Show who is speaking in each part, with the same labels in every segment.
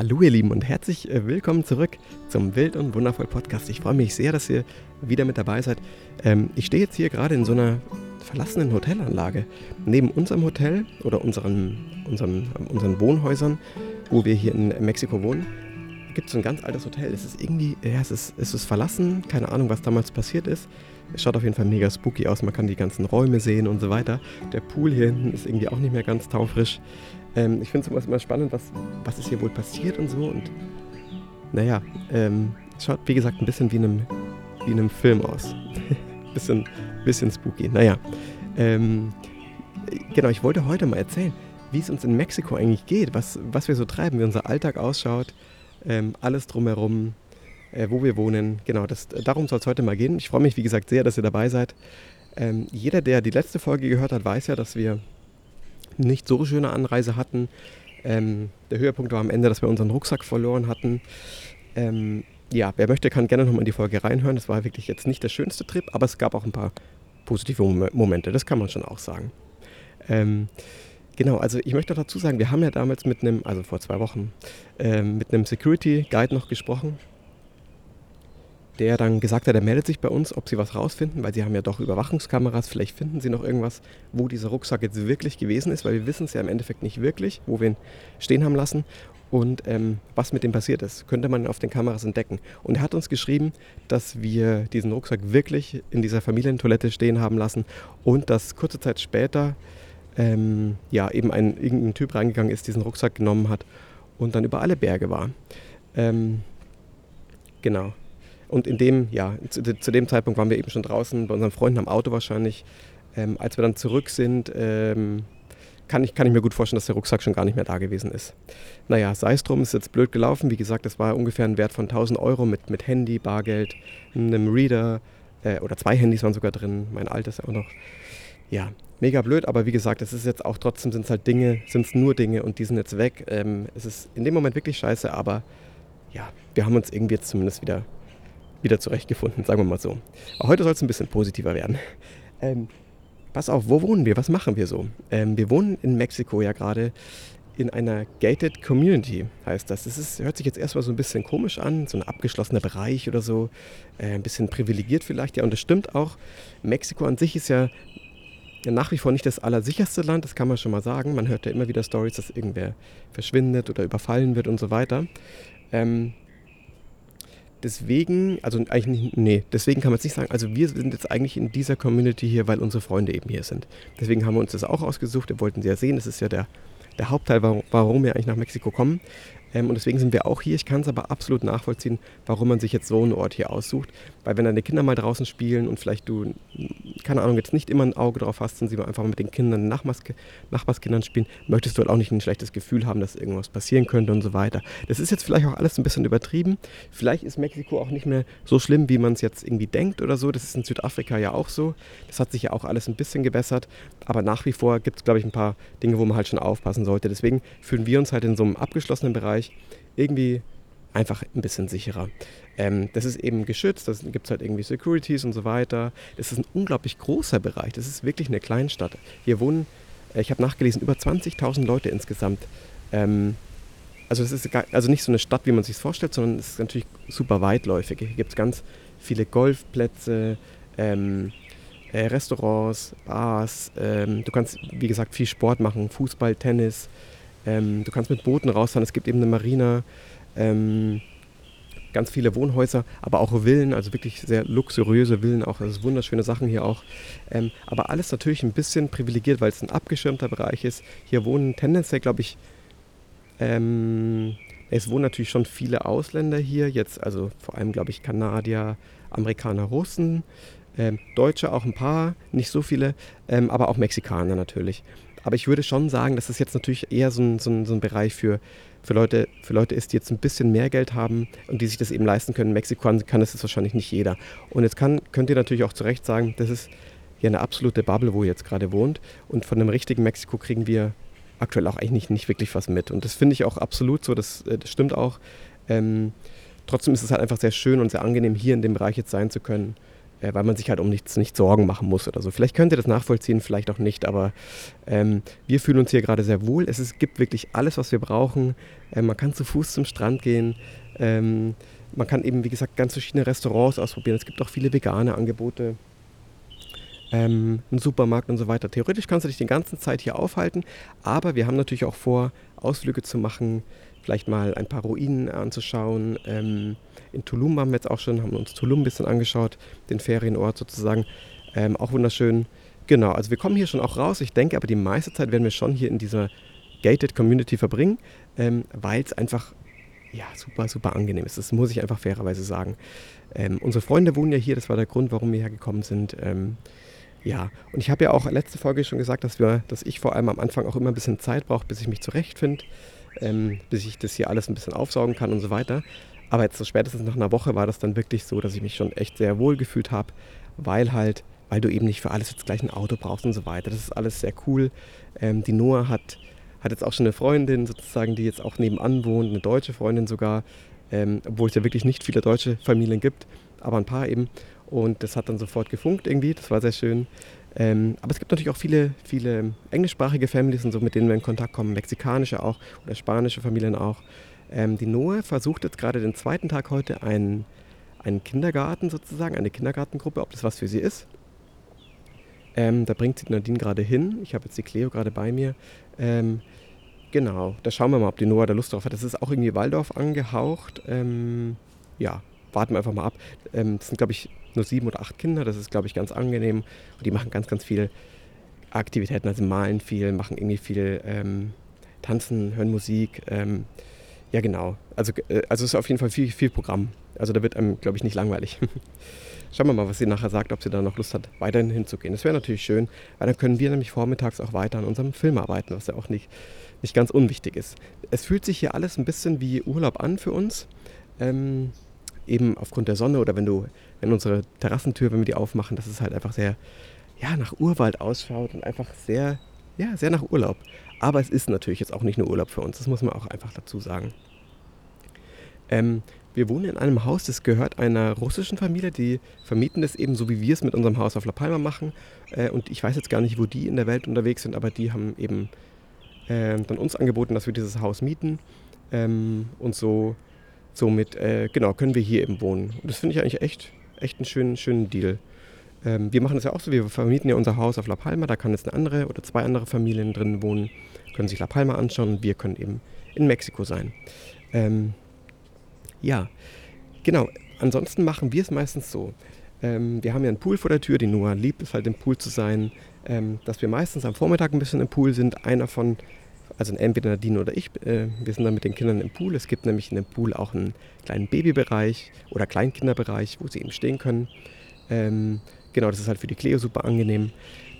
Speaker 1: Hallo ihr Lieben und herzlich äh, willkommen zurück zum Wild und Wundervoll Podcast. Ich freue mich sehr, dass ihr wieder mit dabei seid. Ähm, ich stehe jetzt hier gerade in so einer verlassenen Hotelanlage. Neben unserem Hotel oder unseren, unseren, unseren Wohnhäusern, wo wir hier in Mexiko wohnen, gibt es ein ganz altes Hotel. Es ist irgendwie, ja, es ist, es ist verlassen. Keine Ahnung, was damals passiert ist. Es schaut auf jeden Fall mega spooky aus. Man kann die ganzen Räume sehen und so weiter. Der Pool hier hinten ist irgendwie auch nicht mehr ganz taufrisch. Ähm, ich finde es immer spannend, was, was ist hier wohl passiert und so. Und naja, ähm, es schaut wie gesagt ein bisschen wie in einem, wie in einem Film aus. bisschen, bisschen spooky. Naja, ähm, genau, ich wollte heute mal erzählen, wie es uns in Mexiko eigentlich geht, was, was wir so treiben, wie unser Alltag ausschaut, ähm, alles drumherum, äh, wo wir wohnen. Genau, das, darum soll es heute mal gehen. Ich freue mich, wie gesagt, sehr, dass ihr dabei seid. Ähm, jeder, der die letzte Folge gehört hat, weiß ja, dass wir nicht so schöne Anreise hatten. Ähm, der Höhepunkt war am Ende, dass wir unseren Rucksack verloren hatten. Ähm, ja, wer möchte, kann gerne nochmal in die Folge reinhören. Das war wirklich jetzt nicht der schönste Trip, aber es gab auch ein paar positive Momente, das kann man schon auch sagen. Ähm, genau, also ich möchte dazu sagen, wir haben ja damals mit einem, also vor zwei Wochen, ähm, mit einem Security Guide noch gesprochen der dann gesagt hat, er meldet sich bei uns, ob sie was rausfinden, weil sie haben ja doch Überwachungskameras, vielleicht finden sie noch irgendwas, wo dieser Rucksack jetzt wirklich gewesen ist, weil wir wissen es ja im Endeffekt nicht wirklich, wo wir ihn stehen haben lassen und ähm, was mit dem passiert ist, könnte man auf den Kameras entdecken. Und er hat uns geschrieben, dass wir diesen Rucksack wirklich in dieser Familientoilette stehen haben lassen und dass kurze Zeit später ähm, ja, eben ein irgendein Typ reingegangen ist, diesen Rucksack genommen hat und dann über alle Berge war. Ähm, genau. Und in dem, ja, zu, zu, dem Zeitpunkt waren wir eben schon draußen bei unseren Freunden am Auto wahrscheinlich. Ähm, als wir dann zurück sind, ähm, kann, ich, kann ich mir gut vorstellen, dass der Rucksack schon gar nicht mehr da gewesen ist. Naja, sei es drum, ist jetzt blöd gelaufen. Wie gesagt, das war ungefähr ein Wert von 1000 Euro mit, mit Handy, Bargeld, einem Reader äh, oder zwei Handys waren sogar drin, mein altes auch noch. Ja, mega blöd, aber wie gesagt, es ist jetzt auch trotzdem sind es halt Dinge, sind es nur Dinge und die sind jetzt weg. Ähm, es ist in dem Moment wirklich scheiße, aber ja, wir haben uns irgendwie jetzt zumindest wieder wieder zurechtgefunden, sagen wir mal so. Aber heute soll es ein bisschen positiver werden. Ähm, pass auf, wo wohnen wir? Was machen wir so? Ähm, wir wohnen in Mexiko ja gerade in einer gated community, heißt das. Das ist, hört sich jetzt erstmal so ein bisschen komisch an, so ein abgeschlossener Bereich oder so, äh, ein bisschen privilegiert vielleicht, ja, und das stimmt auch. Mexiko an sich ist ja nach wie vor nicht das allersicherste Land, das kann man schon mal sagen. Man hört ja immer wieder Stories, dass irgendwer verschwindet oder überfallen wird und so weiter. Ähm, deswegen, also eigentlich nicht, nee, deswegen kann man es nicht sagen. Also wir sind jetzt eigentlich in dieser Community hier, weil unsere Freunde eben hier sind. Deswegen haben wir uns das auch ausgesucht. Wir wollten sie ja sehen. Das ist ja der, der Hauptteil, warum, warum wir eigentlich nach Mexiko kommen. Ähm, und deswegen sind wir auch hier. Ich kann es aber absolut nachvollziehen, warum man sich jetzt so einen Ort hier aussucht. Weil wenn deine Kinder mal draußen spielen und vielleicht du, keine Ahnung, jetzt nicht immer ein Auge drauf hast und sie einfach mit den Kindern, Nachbars, Nachbarskindern spielen, möchtest du halt auch nicht ein schlechtes Gefühl haben, dass irgendwas passieren könnte und so weiter. Das ist jetzt vielleicht auch alles ein bisschen übertrieben. Vielleicht ist Mexiko auch nicht mehr so schlimm, wie man es jetzt irgendwie denkt oder so. Das ist in Südafrika ja auch so. Das hat sich ja auch alles ein bisschen gebessert. Aber nach wie vor gibt es, glaube ich, ein paar Dinge, wo man halt schon aufpassen sollte. Deswegen fühlen wir uns halt in so einem abgeschlossenen Bereich irgendwie einfach ein bisschen sicherer. Ähm, das ist eben geschützt, da gibt es halt irgendwie Securities und so weiter. Das ist ein unglaublich großer Bereich, das ist wirklich eine Kleinstadt. Hier wohnen, äh, ich habe nachgelesen, über 20.000 Leute insgesamt. Ähm, also es ist also nicht so eine Stadt, wie man sich vorstellt, sondern es ist natürlich super weitläufig. Hier gibt es ganz viele Golfplätze, ähm, äh, Restaurants, Bars. Ähm, du kannst, wie gesagt, viel Sport machen, Fußball, Tennis. Ähm, du kannst mit Booten rausfahren. Es gibt eben eine Marina. Ähm, ganz viele Wohnhäuser, aber auch Villen, also wirklich sehr luxuriöse Villen, auch also wunderschöne Sachen hier auch. Ähm, aber alles natürlich ein bisschen privilegiert, weil es ein abgeschirmter Bereich ist. Hier wohnen tendenziell, glaube ich, ähm, es wohnen natürlich schon viele Ausländer hier, jetzt also vor allem, glaube ich, Kanadier, Amerikaner, Russen, ähm, Deutsche auch ein paar, nicht so viele, ähm, aber auch Mexikaner natürlich. Aber ich würde schon sagen, dass es jetzt natürlich eher so ein, so ein, so ein Bereich für, für, Leute, für Leute ist, die jetzt ein bisschen mehr Geld haben und die sich das eben leisten können. In Mexiko kann, das wahrscheinlich nicht jeder. Und jetzt kann, könnt ihr natürlich auch zu Recht sagen, das ist ja eine absolute Bubble, wo ihr jetzt gerade wohnt. Und von einem richtigen Mexiko kriegen wir aktuell auch eigentlich nicht, nicht wirklich was mit. Und das finde ich auch absolut so, das, äh, das stimmt auch. Ähm, trotzdem ist es halt einfach sehr schön und sehr angenehm, hier in dem Bereich jetzt sein zu können. Äh, weil man sich halt um nichts nicht Sorgen machen muss oder so. Vielleicht könnt ihr das nachvollziehen, vielleicht auch nicht, aber ähm, wir fühlen uns hier gerade sehr wohl. Es ist, gibt wirklich alles, was wir brauchen. Äh, man kann zu Fuß zum Strand gehen. Ähm, man kann eben, wie gesagt, ganz verschiedene Restaurants ausprobieren. Es gibt auch viele vegane Angebote. Ähm, einen Supermarkt und so weiter. Theoretisch kannst du dich die ganze Zeit hier aufhalten, aber wir haben natürlich auch vor, Ausflüge zu machen, vielleicht mal ein paar Ruinen anzuschauen. Ähm, in Tulum waren wir jetzt auch schon, haben uns Tulum ein bisschen angeschaut, den Ferienort sozusagen. Ähm, auch wunderschön. Genau, also wir kommen hier schon auch raus. Ich denke aber, die meiste Zeit werden wir schon hier in dieser Gated Community verbringen, ähm, weil es einfach ja, super, super angenehm ist. Das muss ich einfach fairerweise sagen. Ähm, unsere Freunde wohnen ja hier, das war der Grund, warum wir hergekommen sind. Ähm, ja, und ich habe ja auch letzte Folge schon gesagt, dass, wir, dass ich vor allem am Anfang auch immer ein bisschen Zeit brauche, bis ich mich zurechtfinde, ähm, bis ich das hier alles ein bisschen aufsaugen kann und so weiter. Aber jetzt so spätestens nach einer Woche war das dann wirklich so, dass ich mich schon echt sehr wohl gefühlt habe, weil halt, weil du eben nicht für alles jetzt gleich ein Auto brauchst und so weiter. Das ist alles sehr cool. Ähm, die Noah hat, hat jetzt auch schon eine Freundin sozusagen, die jetzt auch nebenan wohnt, eine deutsche Freundin sogar, ähm, obwohl es ja wirklich nicht viele deutsche Familien gibt, aber ein paar eben. Und das hat dann sofort gefunkt irgendwie, das war sehr schön. Ähm, aber es gibt natürlich auch viele, viele englischsprachige Familien und so, mit denen wir in Kontakt kommen, mexikanische auch oder spanische Familien auch. Ähm, die Noah versucht jetzt gerade den zweiten Tag heute einen, einen Kindergarten sozusagen, eine Kindergartengruppe, ob das was für sie ist. Ähm, da bringt sie Nadine gerade hin. Ich habe jetzt die Cleo gerade bei mir. Ähm, genau, da schauen wir mal, ob die Noah da Lust drauf hat. Das ist auch irgendwie Waldorf angehaucht. Ähm, ja, warten wir einfach mal ab. Ähm, das sind, glaube ich, nur sieben oder acht Kinder. Das ist, glaube ich, ganz angenehm. Und die machen ganz, ganz viele Aktivitäten. Also malen viel, machen irgendwie viel ähm, Tanzen, hören Musik. Ähm, ja, genau. Also, äh, also es ist auf jeden Fall viel, viel Programm. Also da wird einem, glaube ich, nicht langweilig. Schauen wir mal, was sie nachher sagt, ob sie da noch Lust hat, weiterhin hinzugehen. Das wäre natürlich schön, weil dann können wir nämlich vormittags auch weiter an unserem Film arbeiten, was ja auch nicht, nicht ganz unwichtig ist. Es fühlt sich hier alles ein bisschen wie Urlaub an für uns. Ähm, eben aufgrund der Sonne oder wenn du, wenn unsere Terrassentür, wenn wir die aufmachen, dass es halt einfach sehr, ja, nach Urwald ausschaut und einfach sehr, ja, sehr nach Urlaub. Aber es ist natürlich jetzt auch nicht nur Urlaub für uns, das muss man auch einfach dazu sagen. Ähm, wir wohnen in einem Haus, das gehört einer russischen Familie, die vermieten das eben so, wie wir es mit unserem Haus auf La Palma machen. Äh, und ich weiß jetzt gar nicht, wo die in der Welt unterwegs sind, aber die haben eben äh, dann uns angeboten, dass wir dieses Haus mieten. Ähm, und so, somit, äh, genau, können wir hier eben wohnen. Und das finde ich eigentlich echt, echt einen schönen, schönen Deal. Ähm, wir machen das ja auch so, wir vermieten ja unser Haus auf La Palma, da kann jetzt eine andere oder zwei andere Familien drin wohnen können sich La Palma anschauen und wir können eben in Mexiko sein. Ähm, ja, genau. Ansonsten machen wir es meistens so. Ähm, wir haben ja einen Pool vor der Tür, die Noah liebt es halt im Pool zu sein, ähm, dass wir meistens am Vormittag ein bisschen im Pool sind. Einer von, also entweder Nadine oder ich, äh, wir sind dann mit den Kindern im Pool. Es gibt nämlich in dem Pool auch einen kleinen Babybereich oder Kleinkinderbereich, wo sie eben stehen können. Ähm, genau, das ist halt für die Cleo super angenehm.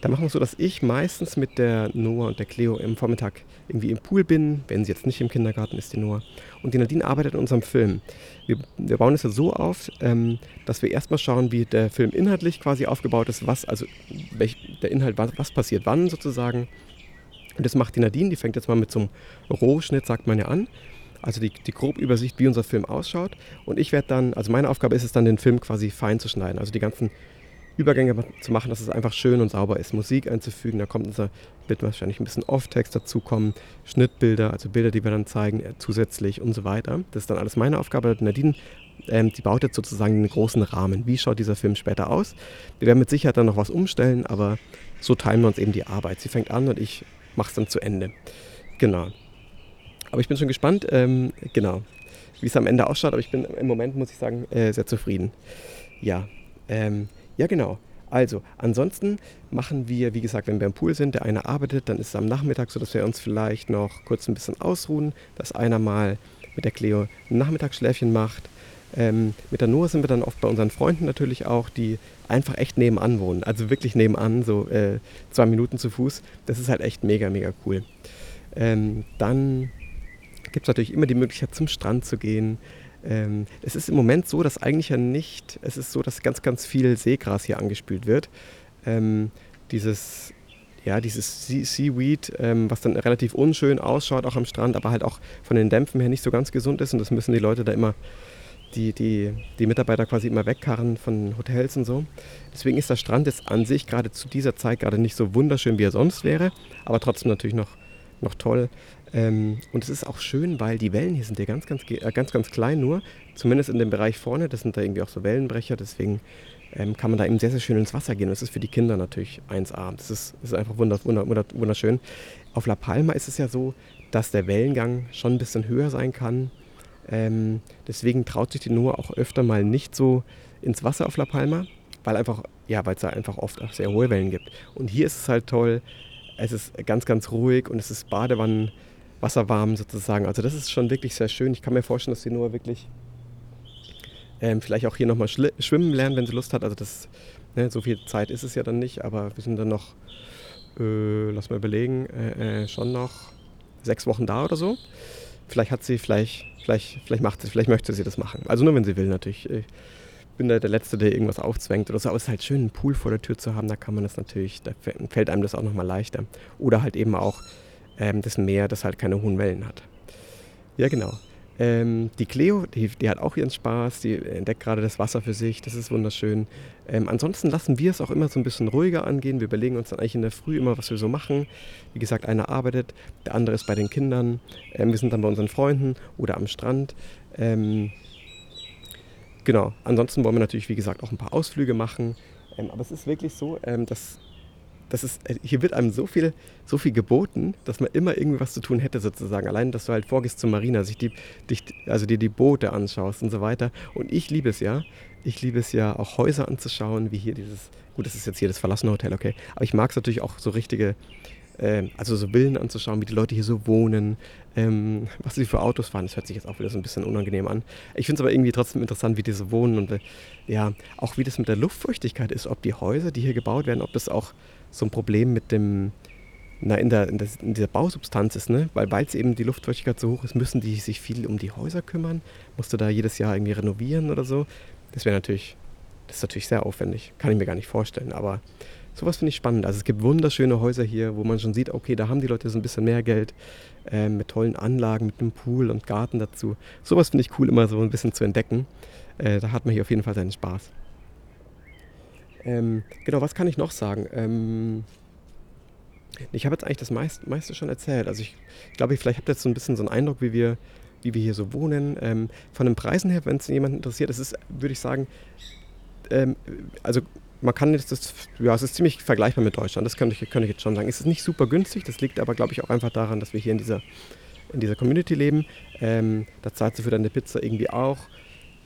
Speaker 1: Da machen wir es so, dass ich meistens mit der Noah und der Cleo im Vormittag irgendwie im Pool bin, wenn sie jetzt nicht im Kindergarten ist, die Noah. Und die Nadine arbeitet in unserem Film. Wir, wir bauen es ja so auf, ähm, dass wir erstmal schauen, wie der Film inhaltlich quasi aufgebaut ist, was, also welch, der Inhalt, was, was passiert wann sozusagen. Und das macht die Nadine, die fängt jetzt mal mit so einem Rohschnitt, sagt man ja an. Also die, die grobe Übersicht, wie unser Film ausschaut. Und ich werde dann, also meine Aufgabe ist es dann, den Film quasi fein zu schneiden. Also die ganzen Übergänge zu machen, dass es einfach schön und sauber ist. Musik einzufügen, da kommt unser, wird wahrscheinlich ein bisschen Off-Text dazukommen, Schnittbilder, also Bilder, die wir dann zeigen, äh, zusätzlich und so weiter. Das ist dann alles meine Aufgabe. Nadine, ähm, die baut jetzt sozusagen den großen Rahmen. Wie schaut dieser Film später aus? Wir werden mit Sicherheit dann noch was umstellen, aber so teilen wir uns eben die Arbeit. Sie fängt an und ich mache es dann zu Ende. Genau. Aber ich bin schon gespannt, ähm, genau, wie es am Ende ausschaut. Aber ich bin im Moment, muss ich sagen, äh, sehr zufrieden. Ja, ähm, ja, genau. Also, ansonsten machen wir, wie gesagt, wenn wir im Pool sind, der eine arbeitet, dann ist es am Nachmittag so, dass wir uns vielleicht noch kurz ein bisschen ausruhen, dass einer mal mit der Cleo ein Nachmittagsschläfchen macht. Ähm, mit der Noah sind wir dann oft bei unseren Freunden natürlich auch, die einfach echt nebenan wohnen. Also wirklich nebenan, so äh, zwei Minuten zu Fuß. Das ist halt echt mega, mega cool. Ähm, dann gibt es natürlich immer die Möglichkeit, zum Strand zu gehen. Ähm, es ist im Moment so, dass eigentlich ja nicht, es ist so, dass ganz, ganz viel Seegras hier angespült wird. Ähm, dieses, ja, dieses Seaweed, ähm, was dann relativ unschön ausschaut, auch am Strand, aber halt auch von den Dämpfen her nicht so ganz gesund ist und das müssen die Leute da immer die, die, die Mitarbeiter quasi immer wegkarren von Hotels und so. Deswegen ist der Strand jetzt an sich gerade zu dieser Zeit gerade nicht so wunderschön, wie er sonst wäre, aber trotzdem natürlich noch, noch toll. Ähm, und es ist auch schön, weil die Wellen hier sind ja ganz, ganz, äh, ganz, ganz klein nur, zumindest in dem Bereich vorne, das sind da irgendwie auch so Wellenbrecher, deswegen ähm, kann man da eben sehr, sehr schön ins Wasser gehen. Und das ist für die Kinder natürlich 1A. Das ist, das ist einfach wunderschön. Auf La Palma ist es ja so, dass der Wellengang schon ein bisschen höher sein kann. Ähm, deswegen traut sich die Noah auch öfter mal nicht so ins Wasser auf La Palma, weil einfach, ja, weil es da einfach oft auch sehr hohe Wellen gibt. Und hier ist es halt toll. Es ist ganz, ganz ruhig und es ist Badewannen, wasserwarm sozusagen. Also das ist schon wirklich sehr schön. Ich kann mir vorstellen, dass die Noah wirklich ähm, vielleicht auch hier nochmal schwimmen lernen, wenn sie Lust hat. Also das, ne, so viel Zeit ist es ja dann nicht, aber wir sind dann noch, äh, lass mal überlegen, äh, äh, schon noch sechs Wochen da oder so. Vielleicht hat sie, vielleicht, vielleicht, vielleicht macht sie, vielleicht möchte sie das machen. Also nur wenn sie will natürlich. Ich bin da der Letzte, der irgendwas aufzwängt oder so. Aber es ist halt schön, einen Pool vor der Tür zu haben. Da kann man das natürlich, da fällt einem das auch nochmal leichter. Oder halt eben auch ähm, das Meer, das halt keine hohen Wellen hat. Ja, genau. Ähm, die Cleo, die, die, hat auch ihren Spaß, die entdeckt gerade das Wasser für sich, das ist wunderschön. Ähm, ansonsten lassen wir es auch immer so ein bisschen ruhiger angehen. Wir überlegen uns dann eigentlich in der Früh immer, was wir so machen. Wie gesagt, einer arbeitet, der andere ist bei den Kindern. Ähm, wir sind dann bei unseren Freunden oder am Strand. Ähm, genau, ansonsten wollen wir natürlich, wie gesagt, auch ein paar Ausflüge machen. Ähm, aber es ist wirklich so, ähm, dass das ist, äh, hier wird einem so viel, so viel geboten, dass man immer irgendwie was zu tun hätte sozusagen. Allein, dass du halt vorgehst zur Marina, sich die, dich, also dir die Boote anschaust und so weiter. Und ich liebe es ja. Ich liebe es ja, auch Häuser anzuschauen, wie hier dieses, gut, das ist jetzt hier das verlassene Hotel, okay. Aber ich mag es natürlich auch so richtige, äh, also so Villen anzuschauen, wie die Leute hier so wohnen, ähm, was sie für Autos fahren. Das hört sich jetzt auch wieder so ein bisschen unangenehm an. Ich finde es aber irgendwie trotzdem interessant, wie die so wohnen und äh, ja, auch wie das mit der Luftfeuchtigkeit ist, ob die Häuser, die hier gebaut werden, ob das auch so ein Problem mit dem, na, in, der, in, der, in dieser Bausubstanz ist, ne? Weil es eben die Luftfeuchtigkeit so hoch ist, müssen die sich viel um die Häuser kümmern. Musst du da jedes Jahr irgendwie renovieren oder so. Das wäre natürlich, das ist natürlich sehr aufwendig. Kann ich mir gar nicht vorstellen. Aber sowas finde ich spannend. Also es gibt wunderschöne Häuser hier, wo man schon sieht, okay, da haben die Leute so ein bisschen mehr Geld. Äh, mit tollen Anlagen, mit einem Pool und Garten dazu. Sowas finde ich cool, immer so ein bisschen zu entdecken. Äh, da hat man hier auf jeden Fall seinen Spaß. Ähm, genau, was kann ich noch sagen? Ähm, ich habe jetzt eigentlich das meiste, meiste schon erzählt. Also ich, ich glaube, ich, vielleicht habt ihr jetzt so ein bisschen so einen Eindruck, wie wir, wie wir hier so wohnen. Ähm, von den Preisen her, wenn es jemanden interessiert, das ist, würde ich sagen, ähm, also man kann jetzt das, ja, es ist ziemlich vergleichbar mit Deutschland, das könnte ich, könnte ich jetzt schon sagen. Es ist nicht super günstig, das liegt aber, glaube ich, auch einfach daran, dass wir hier in dieser, in dieser Community leben. Ähm, da zahlst du für deine Pizza irgendwie auch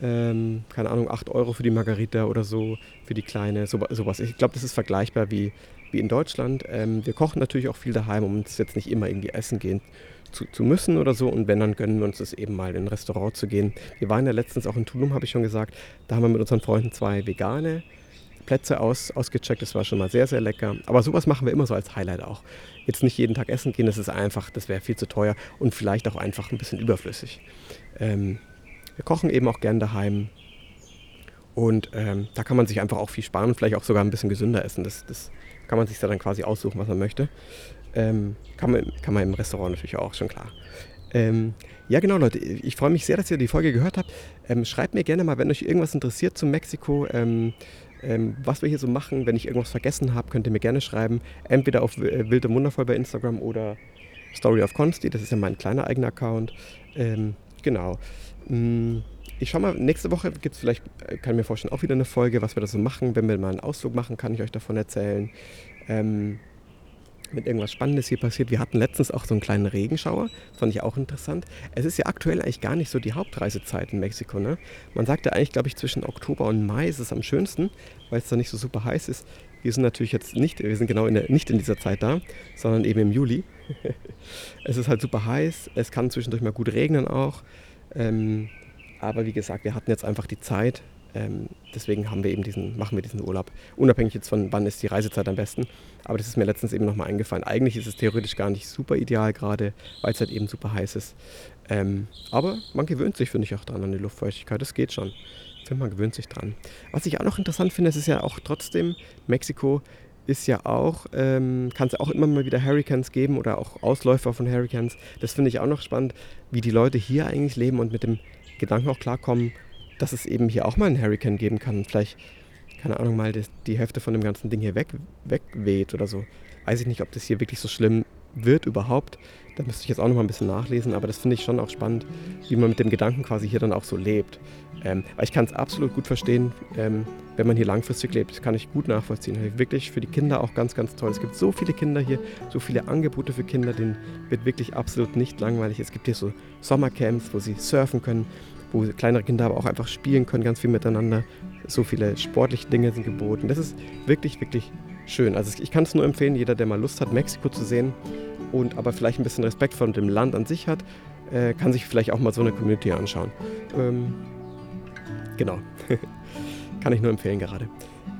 Speaker 1: ähm, keine Ahnung, 8 Euro für die Margarita oder so, für die kleine, so, sowas. Ich glaube, das ist vergleichbar wie, wie in Deutschland. Ähm, wir kochen natürlich auch viel daheim, um uns jetzt nicht immer irgendwie essen gehen zu, zu, müssen oder so. Und wenn, dann gönnen wir uns das eben mal in ein Restaurant zu gehen. Wir waren ja letztens auch in Tulum, habe ich schon gesagt. Da haben wir mit unseren Freunden zwei vegane Plätze aus, ausgecheckt. Das war schon mal sehr, sehr lecker. Aber sowas machen wir immer so als Highlight auch. Jetzt nicht jeden Tag essen gehen, das ist einfach, das wäre viel zu teuer und vielleicht auch einfach ein bisschen überflüssig. Ähm, wir kochen eben auch gern daheim. Und ähm, da kann man sich einfach auch viel sparen und vielleicht auch sogar ein bisschen gesünder essen. Das, das kann man sich dann quasi aussuchen, was man möchte. Ähm, kann, man, kann man im Restaurant natürlich auch, schon klar. Ähm, ja, genau, Leute. Ich freue mich sehr, dass ihr die Folge gehört habt. Ähm, schreibt mir gerne mal, wenn euch irgendwas interessiert zu Mexiko, ähm, ähm, was wir hier so machen. Wenn ich irgendwas vergessen habe, könnt ihr mir gerne schreiben. Entweder auf äh, Wild und Wundervoll bei Instagram oder Story of Consti. Das ist ja mein kleiner eigener Account. Genau. Mm, ich schau mal, nächste Woche gibt es vielleicht, äh, kann ich mir vorstellen, auch wieder eine Folge, was wir da so machen. Wenn wir mal einen Ausflug machen, kann ich euch davon erzählen. Ähm, mit irgendwas Spannendes hier passiert. Wir hatten letztens auch so einen kleinen Regenschauer, das fand ich auch interessant. Es ist ja aktuell eigentlich gar nicht so die Hauptreisezeit in Mexiko. Ne? Man sagt ja eigentlich, glaube ich, zwischen Oktober und Mai ist es am schönsten, weil es da nicht so super heiß ist. Wir sind natürlich jetzt nicht, wir sind genau in der, nicht in dieser Zeit da, sondern eben im Juli. es ist halt super heiß, es kann zwischendurch mal gut regnen auch. Ähm, aber wie gesagt, wir hatten jetzt einfach die Zeit. Ähm, deswegen haben wir eben diesen, machen wir diesen Urlaub. Unabhängig jetzt von wann ist die Reisezeit am besten. Aber das ist mir letztens eben nochmal eingefallen. Eigentlich ist es theoretisch gar nicht super ideal gerade, weil es halt eben super heiß ist. Ähm, aber man gewöhnt sich, finde ich, auch dran an die Luftfeuchtigkeit. Das geht schon. Finde, man gewöhnt sich dran. Was ich auch noch interessant finde, es ist ja auch trotzdem, Mexiko ist ja auch, ähm, kann es auch immer mal wieder Hurricanes geben oder auch Ausläufer von Hurricanes. Das finde ich auch noch spannend, wie die Leute hier eigentlich leben und mit dem Gedanken auch klarkommen, dass es eben hier auch mal einen Hurricane geben kann. Vielleicht, keine Ahnung, mal die, die Hälfte von dem ganzen Ding hier weg, wegweht oder so. Weiß ich nicht, ob das hier wirklich so schlimm wird überhaupt. Da müsste ich jetzt auch noch mal ein bisschen nachlesen, aber das finde ich schon auch spannend, wie man mit dem Gedanken quasi hier dann auch so lebt. Ähm, weil ich kann es absolut gut verstehen, ähm, wenn man hier langfristig lebt. Das kann ich gut nachvollziehen. Wirklich für die Kinder auch ganz, ganz toll. Es gibt so viele Kinder hier, so viele Angebote für Kinder, denen wird wirklich absolut nicht langweilig. Es gibt hier so Sommercamps, wo sie surfen können, wo kleinere Kinder aber auch einfach spielen können, ganz viel miteinander. So viele sportliche Dinge sind geboten. Das ist wirklich, wirklich schön. Also ich kann es nur empfehlen, jeder, der mal Lust hat, Mexiko zu sehen und aber vielleicht ein bisschen Respekt vor dem Land an sich hat, äh, kann sich vielleicht auch mal so eine Community anschauen. Ähm, genau. kann ich nur empfehlen gerade.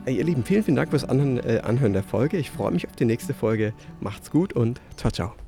Speaker 1: Ihr Lieben, vielen, vielen Dank fürs Anhören, äh, Anhören der Folge. Ich freue mich auf die nächste Folge. Macht's gut und ciao, ciao.